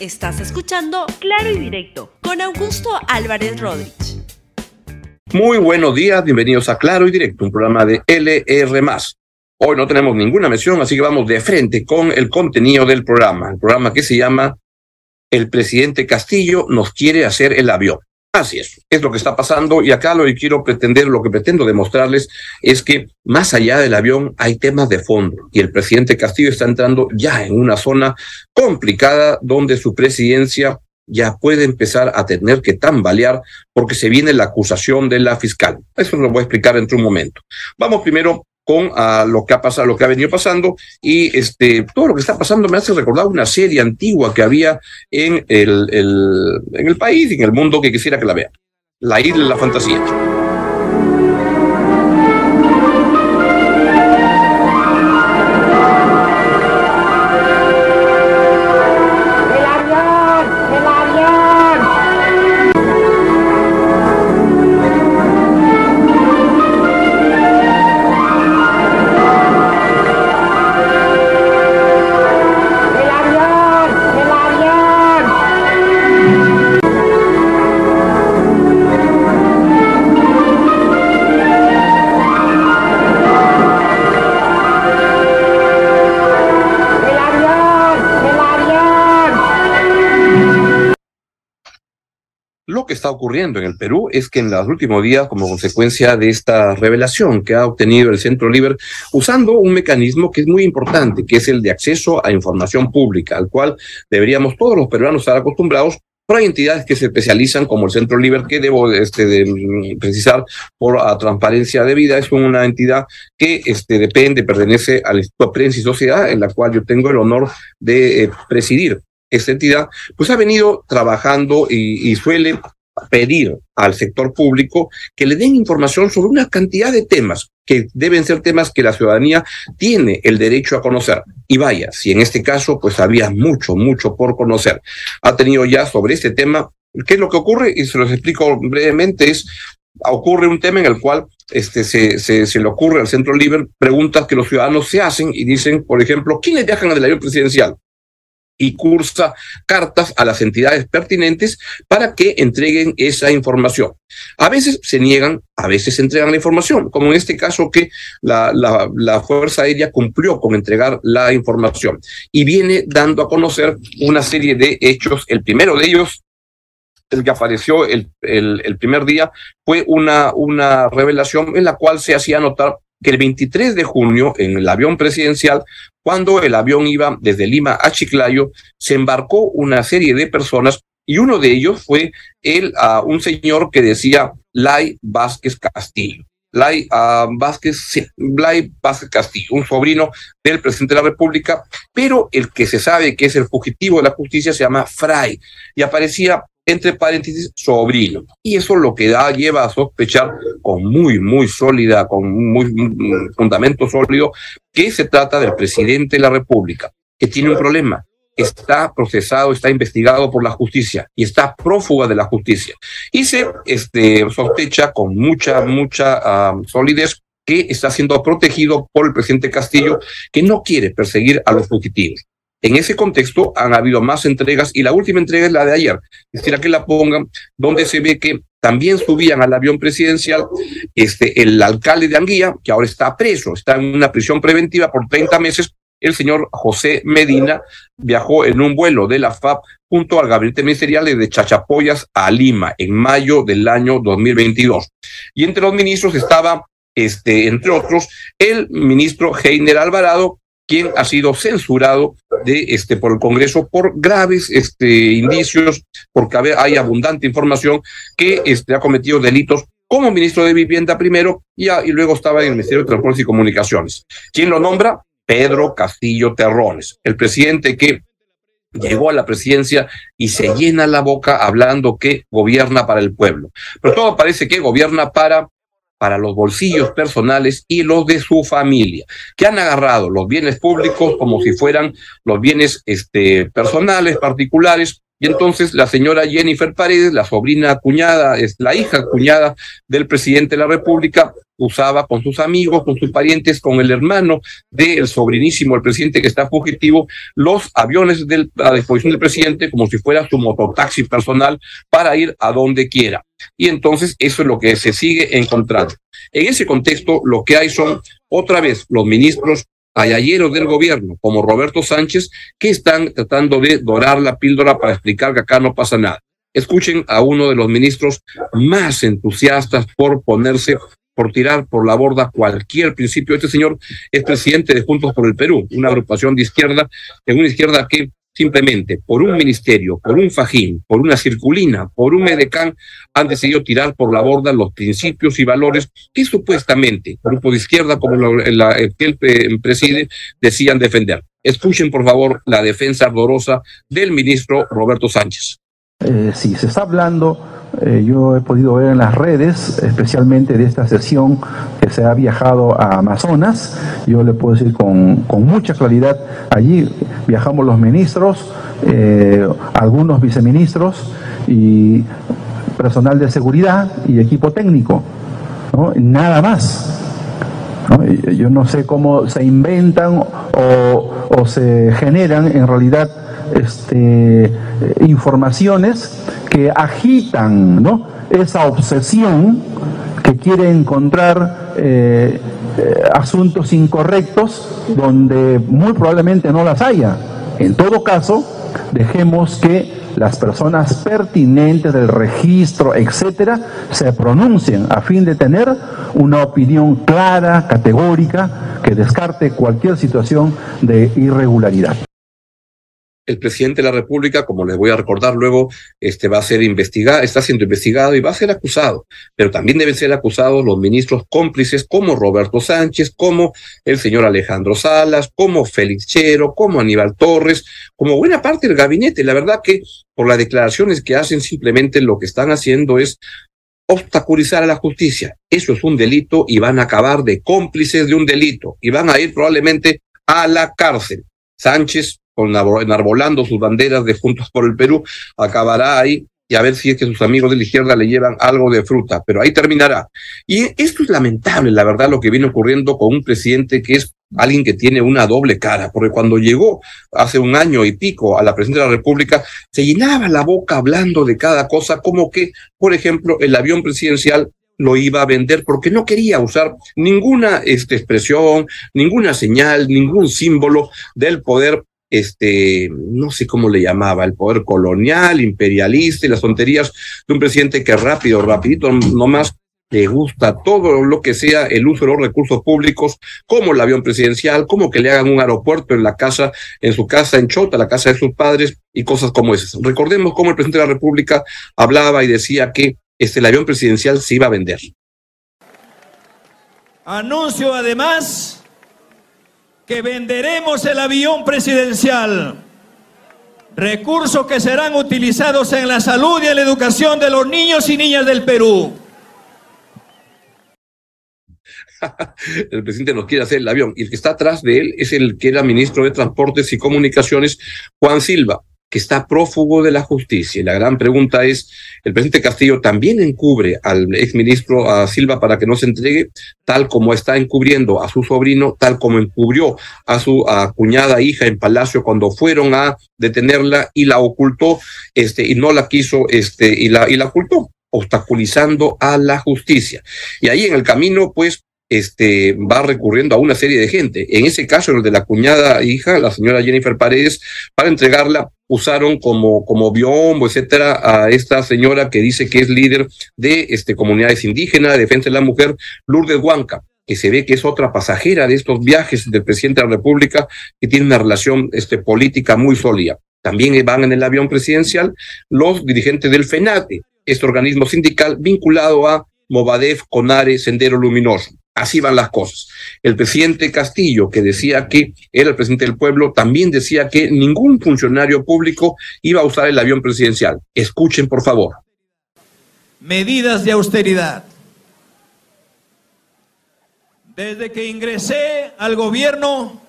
Estás escuchando Claro y Directo con Augusto Álvarez Rodríguez. Muy buenos días, bienvenidos a Claro y Directo, un programa de LR. Hoy no tenemos ninguna mención, así que vamos de frente con el contenido del programa. El programa que se llama El presidente Castillo nos quiere hacer el avión. Así es, es lo que está pasando y acá lo que quiero pretender, lo que pretendo demostrarles es que más allá del avión hay temas de fondo y el presidente Castillo está entrando ya en una zona complicada donde su presidencia ya puede empezar a tener que tambalear porque se viene la acusación de la fiscal. Eso lo voy a explicar dentro de un momento. Vamos primero con a lo que ha pasado, lo que ha venido pasando y este todo lo que está pasando me hace recordar una serie antigua que había en el, el en el país y en el mundo que quisiera que la vean. La isla de la fantasía. Ocurriendo en el Perú es que en los últimos días, como consecuencia de esta revelación que ha obtenido el Centro Liber, usando un mecanismo que es muy importante, que es el de acceso a información pública, al cual deberíamos todos los peruanos estar acostumbrados, pero hay entidades que se especializan, como el Centro Liber, que debo este, mm, precisar por la transparencia de vida, es una entidad que este, depende, pertenece al Instituto Prensa y Sociedad, en la cual yo tengo el honor de eh, presidir esta entidad, pues ha venido trabajando y, suele pedir al sector público que le den información sobre una cantidad de temas que deben ser temas que la ciudadanía tiene el derecho a conocer. Y vaya, si en este caso pues había mucho, mucho por conocer. Ha tenido ya sobre este tema, ¿qué es lo que ocurre? Y se los explico brevemente, es ocurre un tema en el cual este, se, se, le ocurre al Centro Libre preguntas que los ciudadanos se hacen y dicen, por ejemplo, ¿quiénes viajan al avión presidencial? Y cursa cartas a las entidades pertinentes para que entreguen esa información. A veces se niegan, a veces entregan la información, como en este caso que la Fuerza Aérea cumplió con entregar la información y viene dando a conocer una serie de hechos. El primero de ellos el que apareció el, el, el, primer día fue una, una revelación en la cual se hacía notar que el 23 de junio, en el avión presidencial, cuando el avión iba desde Lima a Chiclayo, se embarcó una serie de personas y uno de ellos fue el, uh, un señor que decía Lai Vázquez Castillo. Lai sí, Lai Vázquez Castillo, un sobrino del presidente de la República, pero el que se sabe que es el fugitivo de la justicia se llama Fray y aparecía entre paréntesis, sobrino. Y eso lo que da, lleva a sospechar con muy, muy sólida, con muy, muy fundamento sólido, que se trata del presidente de la República, que tiene un problema. Está procesado, está investigado por la justicia y está prófuga de la justicia. Y se este, sospecha con mucha, mucha uh, solidez que está siendo protegido por el presidente Castillo, que no quiere perseguir a los fugitivos. En ese contexto han habido más entregas y la última entrega es la de ayer. Quisiera que la pongan, donde se ve que también subían al avión presidencial este, el alcalde de Anguilla, que ahora está preso, está en una prisión preventiva por 30 meses. El señor José Medina viajó en un vuelo de la FAP junto al gabinete ministerial de Chachapoyas a Lima en mayo del año 2022. Y entre los ministros estaba, este, entre otros, el ministro Heiner Alvarado, quien ha sido censurado de este por el Congreso por graves este indicios porque hay abundante información que este ha cometido delitos como ministro de Vivienda primero y, y luego estaba en el Ministerio de Transportes y Comunicaciones. ¿Quién lo nombra? Pedro Castillo Terrones, el presidente que llegó a la presidencia y se llena la boca hablando que gobierna para el pueblo. Pero todo parece que gobierna para para los bolsillos personales y los de su familia, que han agarrado los bienes públicos como si fueran los bienes este, personales, particulares, Y entonces la señora Jennifer Paredes, la sobrina cuñada, es la hija cuñada del presidente de la República, usaba con sus amigos, con sus parientes, con el hermano del sobrinísimo, el presidente que está fugitivo, los aviones a disposición del presidente como si fuera su mototaxi personal para ir a donde quiera. Y entonces eso es lo que se sigue encontrando. En ese contexto, lo que hay son otra vez los ministros ayayeros del gobierno, como Roberto Sánchez, que están tratando de dorar la píldora para explicar que acá no pasa nada. Escuchen a uno de los ministros más entusiastas por ponerse por tirar por la borda cualquier principio. Este señor es presidente de Juntos por el Perú, una agrupación de izquierda, de una izquierda que simplemente por un ministerio, por un fajín, por una circulina, por un edecán, han decidido tirar por la borda los principios y valores que supuestamente grupo de izquierda como la, que él preside decían defender. Escuchen, por favor, la defensa ardorosa del ministro Roberto Sánchez. Eh, sí, se está hablando eh, yo he podido ver en las redes, especialmente de esta sesión se ha viajado a Amazonas, yo le puedo decir con, mucha claridad, allí viajamos los ministros, eh, algunos viceministros y personal de seguridad y equipo técnico, nada más. Yo no sé cómo se inventan o, o se generan en realidad este, informaciones que agitan ¿no? esa obsesión que quiere encontrar eh, eh, asuntos incorrectos donde muy probablemente no las haya. En todo caso, dejemos que las personas pertinentes del registro, etcétera, se pronuncien a fin de tener una opinión clara, categórica, que descarte cualquier situación de irregularidad el presidente de la República, como les voy a recordar luego, este va a ser investigado, está siendo investigado y va a ser acusado. Pero también deben ser acusados los ministros cómplices como Roberto Sánchez, como el señor Alejandro Salas, como Félix Chero, como Aníbal Torres, como buena parte del gabinete. La verdad que por las declaraciones que hacen simplemente lo que están haciendo es obstaculizar a la justicia. Eso es un delito y van a acabar de cómplices de un delito y van a ir probablemente a la cárcel. Sánchez enarbolando sus banderas de Juntos por el Perú, acabará ahí y a ver si es que sus amigos de la izquierda le llevan algo de fruta, pero ahí terminará. Y esto es lamentable, la verdad, lo que viene ocurriendo con un presidente que es alguien que tiene una doble cara, porque cuando llegó hace un año y pico a la presidencia de la República, se llenaba la boca hablando de cada cosa, como que, por ejemplo, el avión presidencial lo iba a vender porque no quería usar ninguna este, expresión, ninguna señal, ningún símbolo del poder este, no sé cómo le llamaba, el poder colonial, imperialista y las tonterías de un presidente que rápido, rapidito, nomás le gusta todo lo que sea el uso de los recursos públicos, como el avión presidencial, como que le hagan un aeropuerto en la casa, en su casa en Chota, la casa de sus padres y cosas como esas. Recordemos cómo el presidente de la República hablaba y decía que este, el avión presidencial se iba a vender. Anuncio además que venderemos el avión presidencial, recursos que serán utilizados en la salud y en la educación de los niños y niñas del Perú. el presidente nos quiere hacer el avión. Y el que está atrás de él es el que era ministro de Transportes y Comunicaciones, Juan Silva que está prófugo de la justicia. Y la gran pregunta es, ¿el presidente Castillo también encubre al exministro Silva para que no se entregue, tal como está encubriendo a su sobrino, tal como encubrió a su cuñada hija en Palacio cuando fueron a detenerla y la ocultó, este, y no la quiso, este, y la, y la ocultó? obstaculizando a la justicia. Y ahí en el camino, pues, este, va recurriendo a una serie de gente. En ese caso, el de la cuñada hija, la señora Jennifer Paredes, para entregarla, usaron como, como biombo, etcétera, a esta señora que dice que es líder de este, comunidades indígenas, de defensa de la mujer, Lourdes Huanca que se ve que es otra pasajera de estos viajes del presidente de la República, que tiene una relación este, política muy sólida. También van en el avión presidencial los dirigentes del FENATE, este organismo sindical vinculado a Movadef, Conare, Sendero Luminoso. Así van las cosas. El presidente Castillo, que decía que era el presidente del pueblo, también decía que ningún funcionario público iba a usar el avión presidencial. Escuchen, por favor. Medidas de austeridad. Desde que ingresé al gobierno,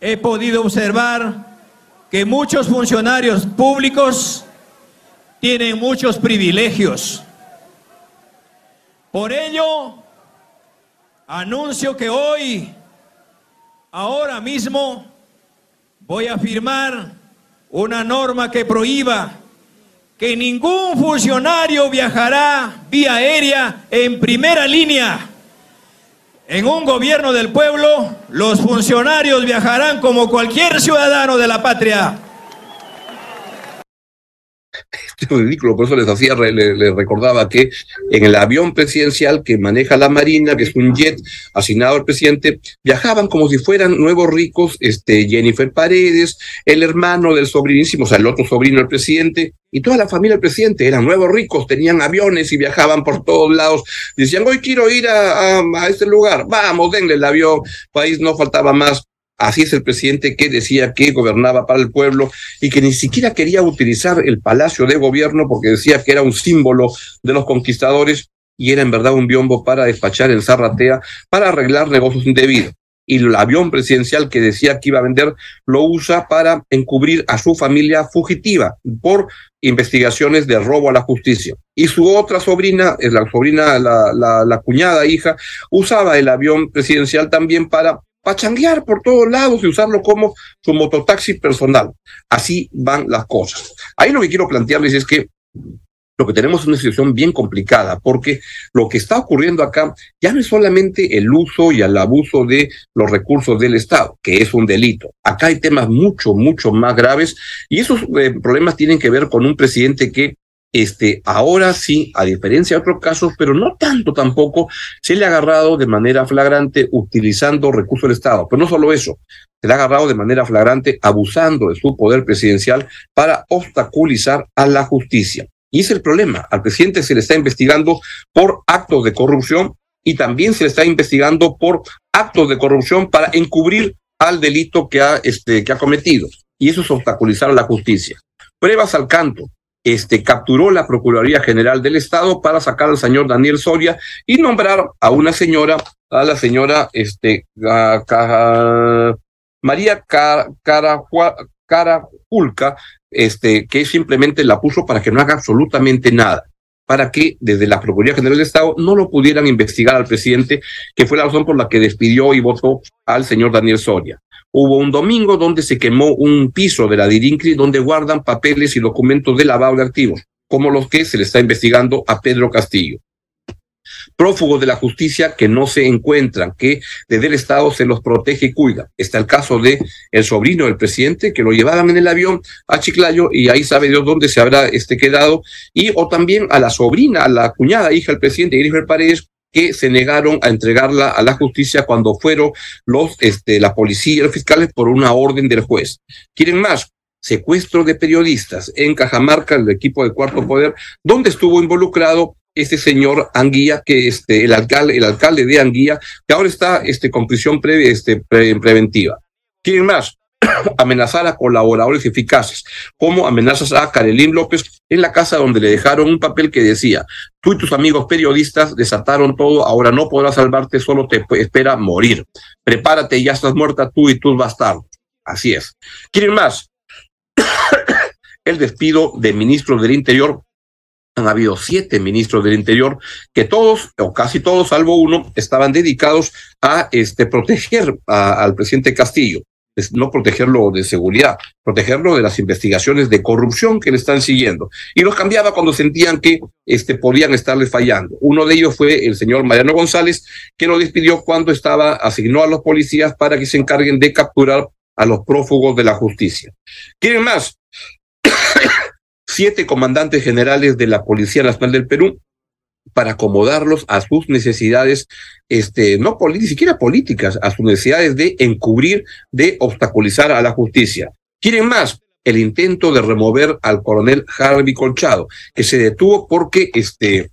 he podido observar que muchos funcionarios públicos tienen muchos privilegios. Por ello, anuncio que hoy, ahora mismo, voy a firmar una norma que prohíba que ningún funcionario viajará vía aérea en primera línea. En un gobierno del pueblo, los funcionarios viajarán como cualquier ciudadano de la patria ridículo, por eso les hacía, les, recordaba que en el avión presidencial que maneja la Marina, que es un jet asignado al presidente, viajaban como si fueran nuevos ricos, este, Jennifer Paredes, el hermano del sobrinísimo, o sea, el otro sobrino del presidente, y toda la familia del presidente eran nuevos ricos, tenían aviones y viajaban por todos lados. Decían, hoy quiero ir a este lugar, vamos, denle el avión, país no faltaba más Así es el presidente que decía que gobernaba para el pueblo y que ni siquiera quería utilizar el palacio de gobierno porque decía que era un símbolo de los conquistadores y era en verdad un biombo para despachar en Zarratea para arreglar negocios indebidos. Y el avión presidencial que decía que iba a vender lo usa para encubrir a su familia fugitiva por investigaciones de robo a la justicia. Y su otra sobrina, la sobrina, la, la cuñada hija, usaba el avión presidencial también para pachanguear por todos lados y usarlo como su mototaxi personal. Así van las cosas. Ahí lo que quiero plantearles es que lo que tenemos es una situación bien complicada, porque lo que está ocurriendo acá ya no es solamente el uso y el abuso de los recursos del Estado, que es un delito. Acá hay temas mucho, mucho más graves y esos eh, problemas tienen que ver con un presidente que este, ahora sí, a diferencia de otros casos, pero no tanto tampoco, se le ha agarrado de manera flagrante utilizando recursos del Estado. Pero no solo eso, se le ha agarrado de manera flagrante abusando de su poder presidencial para obstaculizar a la justicia. Y es el problema. Al presidente se le está investigando por actos de corrupción y también se le está investigando por actos de corrupción para encubrir al delito que ha, este, que ha cometido. Y eso es obstaculizar a la justicia. Pruebas al canto este, capturó la Procuraduría General del Estado para sacar al señor Daniel Soria y nombrar a una señora, a la señora este, María Carajulca, este, que simplemente la puso para que no haga absolutamente nada para que desde la Procuraduría General del Estado no lo pudieran investigar al presidente, que fue la razón por la que despidió y votó al señor Daniel Soria hubo un domingo donde se quemó un piso de la DIRINCRI donde guardan papeles y documentos de lavado de activos, como los que se le está investigando a Pedro Castillo. Prófugos de la justicia que no se encuentran, que desde el Estado se los protege y cuida. Está el caso de el sobrino del presidente, que lo llevaban en el avión a Chiclayo y ahí sabe Dios dónde se habrá este quedado. Y o también a la sobrina, a la cuñada, hija del presidente, Jennifer Paredes, que se negaron a entregarla a la justicia cuando fueron los, este, la policía y los fiscales por una orden del juez. ¿Quieren más? Secuestro de periodistas en Cajamarca, el equipo de Cuarto Poder, donde estuvo involucrado este señor Anguía, que este, el alcalde, el alcalde de Anguía, que ahora está este, con prisión este, preventiva. ¿Quieren más? amenazar a colaboradores eficaces, como amenazas a Karelín López en la casa donde le dejaron un papel que decía, tú y tus amigos periodistas desataron todo, ahora no podrás salvarte, solo te espera morir. Prepárate, ya estás muerta tú y tus bastardos. Así es. ¿Quieren más? El despido de ministros del Interior han habido siete ministros del Interior que todos, o casi todos, salvo uno, estaban dedicados a este, proteger al presidente Castillo no protegerlo de seguridad, protegerlo de las investigaciones de corrupción que le están siguiendo. Y los cambiaba cuando sentían que este, podían estarle fallando. Uno de ellos fue el señor Mariano González, que lo despidió cuando estaba, asignó a los policías para que se encarguen de capturar a los prófugos de la justicia. ¿Quieren más? Siete comandantes generales de la Policía Nacional del Perú para acomodarlos a sus necesidades, este, no ni siquiera políticas, a sus necesidades de encubrir, de obstaculizar a la justicia. ¿Quieren más? El intento de remover al coronel Harvey Colchado, que se detuvo porque este,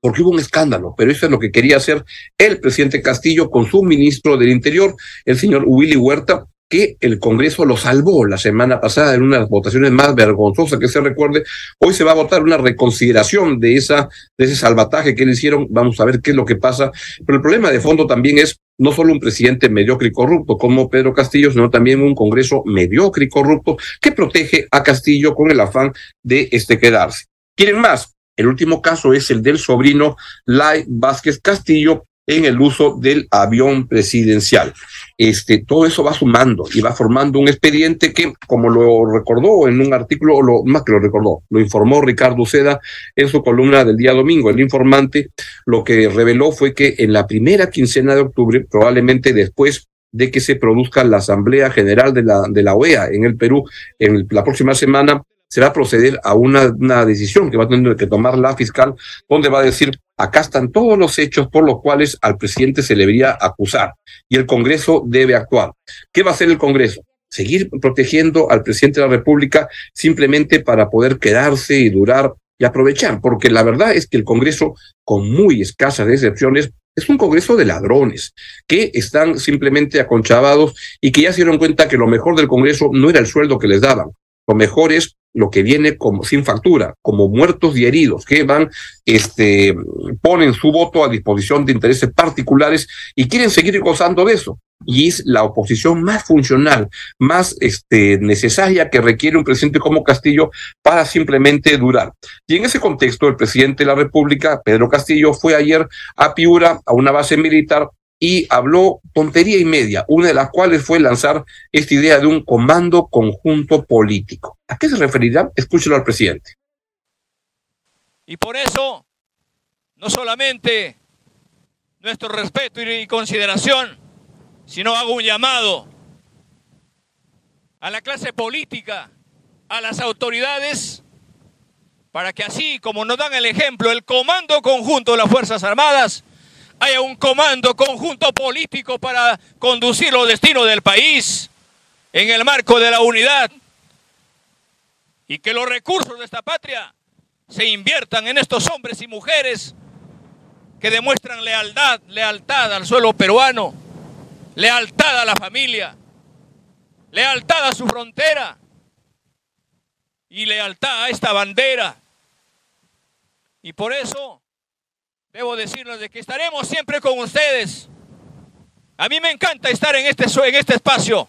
porque hubo un escándalo, pero eso es lo que quería hacer el presidente Castillo con su ministro del Interior, el señor Willy Huerta, que el Congreso lo salvó la semana pasada en unas votaciones más vergonzosas que se recuerde. Hoy se va a votar una reconsideración de esa de ese salvataje que le hicieron. Vamos a ver qué es lo que pasa. Pero el problema de fondo también es no solo un presidente mediocre y corrupto como Pedro Castillo, sino también un Congreso mediocre y corrupto que protege a Castillo con el afán de este quedarse. ¿Quieren más? El último caso es el del sobrino Lai Vázquez Castillo, en el uso del avión presidencial. Este, todo eso va sumando y va formando un expediente que, como lo recordó en un artículo, lo, más que lo recordó, lo informó Ricardo Seda en su columna del día domingo. El informante lo que reveló fue que en la primera quincena de octubre, probablemente después de que se produzca la Asamblea General de la, de la OEA en el Perú en la próxima semana, se va a proceder a una, una decisión que va a tener que tomar la fiscal, donde va a decir, acá están todos los hechos por los cuales al presidente se le debería acusar y el Congreso debe actuar. ¿Qué va a hacer el Congreso? Seguir protegiendo al presidente de la República simplemente para poder quedarse y durar y aprovechar, porque la verdad es que el Congreso, con muy escasas excepciones, es un Congreso de ladrones que están simplemente aconchavados y que ya se dieron cuenta que lo mejor del Congreso no era el sueldo que les daban, lo mejor es lo que viene como sin factura, como muertos y heridos, que van, este, ponen su voto a disposición de intereses particulares y quieren seguir gozando de eso. Y es la oposición más funcional, más este, necesaria que requiere un presidente como Castillo para simplemente durar. Y en ese contexto, el presidente de la República, Pedro Castillo, fue ayer a Piura, a una base militar, y habló tontería y media, una de las cuales fue lanzar esta idea de un comando conjunto político. ¿A qué se referirá? Escúchelo al presidente. Y por eso, no solamente nuestro respeto y consideración, sino hago un llamado a la clase política, a las autoridades, para que así como nos dan el ejemplo, el Comando Conjunto de las Fuerzas Armadas, haya un comando conjunto político para conducir los destinos del país en el marco de la unidad y que los recursos de esta patria se inviertan en estos hombres y mujeres que demuestran lealtad, lealtad al suelo peruano, lealtad a la familia, lealtad a su frontera y lealtad a esta bandera. Y por eso debo decirles de que estaremos siempre con ustedes. A mí me encanta estar en este, en este espacio.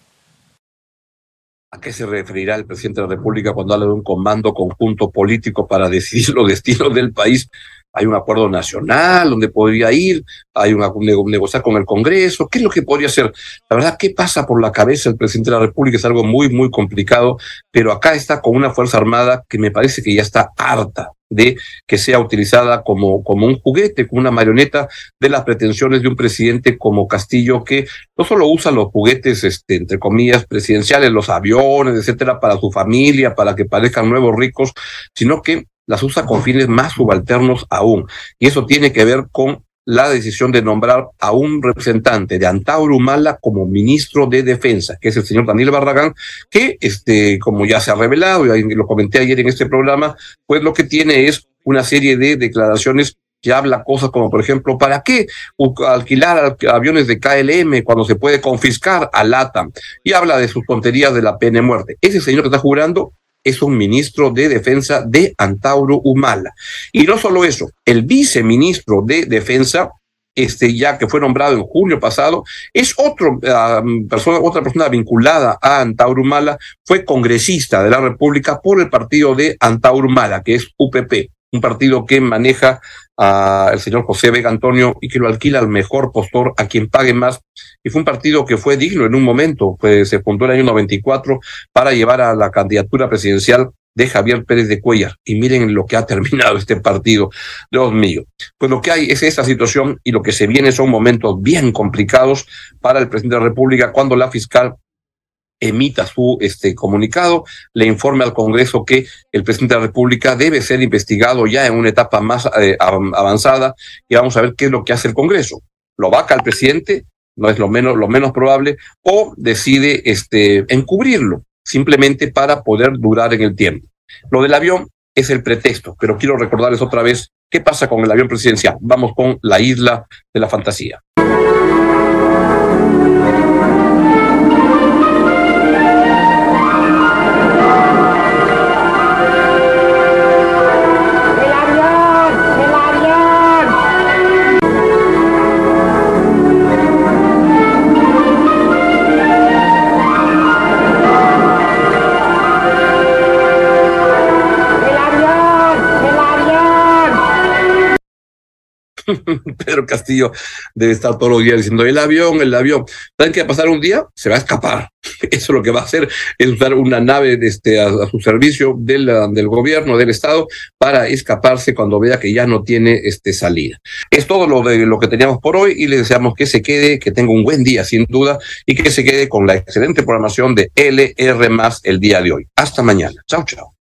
¿A qué se referirá el presidente de la República cuando habla de un comando conjunto político para decidir los destinos del país? Hay un acuerdo nacional donde podría ir, hay una negociar con el Congreso, ¿qué es lo que podría hacer? La verdad, ¿qué pasa por la cabeza del presidente de la República? Es algo muy, muy complicado, pero acá está con una Fuerza Armada que me parece que ya está harta de que sea utilizada como, como un juguete, como una marioneta de las pretensiones de un presidente como Castillo, que no solo usa los juguetes, este, entre comillas, presidenciales, los aviones, etcétera, para su familia, para que parezcan nuevos ricos, sino que las usa con fines más subalternos aún. Y eso tiene que ver con la decisión de nombrar a un representante de Antauro Humala como ministro de Defensa, que es el señor Daniel Barragán, que, este, como ya se ha revelado, y lo comenté ayer en este programa, pues lo que tiene es una serie de declaraciones que habla cosas como, por ejemplo, ¿para qué alquilar aviones de KLM cuando se puede confiscar a LATAM? Y habla de sus tonterías de la pena de muerte. Ese señor que está jurando es un ministro de defensa de Antauro Humala. Y no solo eso, el viceministro de defensa, este ya que fue nombrado en junio pasado, es otro, persona, otra persona vinculada a Antauro Humala, fue congresista de la República por el partido de Antauro Humala, que es UPP, un partido que maneja al señor José Vega Antonio y que lo alquila al mejor postor, a quien pague más. Y fue un partido que fue digno en un momento, pues se fundó en el año 94 para llevar a la candidatura presidencial de Javier Pérez de Cuellar. Y miren lo que ha terminado este partido, Dios mío. Pues lo que hay es esta situación y lo que se viene son momentos bien complicados para el presidente de la República cuando la fiscal emita su este comunicado, le informe al Congreso que el presidente de la República debe ser investigado ya en una etapa más eh, avanzada y vamos a ver qué es lo que hace el Congreso. ¿Lo vaca el presidente? No es lo menos, lo menos probable, o decide este, encubrirlo, simplemente para poder durar en el tiempo. Lo del avión es el pretexto, pero quiero recordarles otra vez qué pasa con el avión presidencial. Vamos con la isla de la fantasía. Pedro Castillo debe estar todos los días diciendo el avión, el avión. ¿Saben qué va a pasar un día? Se va a escapar. Eso lo que va a hacer es usar una nave este, a, su servicio del, gobierno, del Estado, para escaparse cuando vea que ya no tiene este, salida. Es todo lo, de, lo que teníamos por hoy y le deseamos que se quede, que tenga un buen día, sin duda, y que se quede con la excelente programación de LR el día de hoy. Hasta mañana. Chao, chao.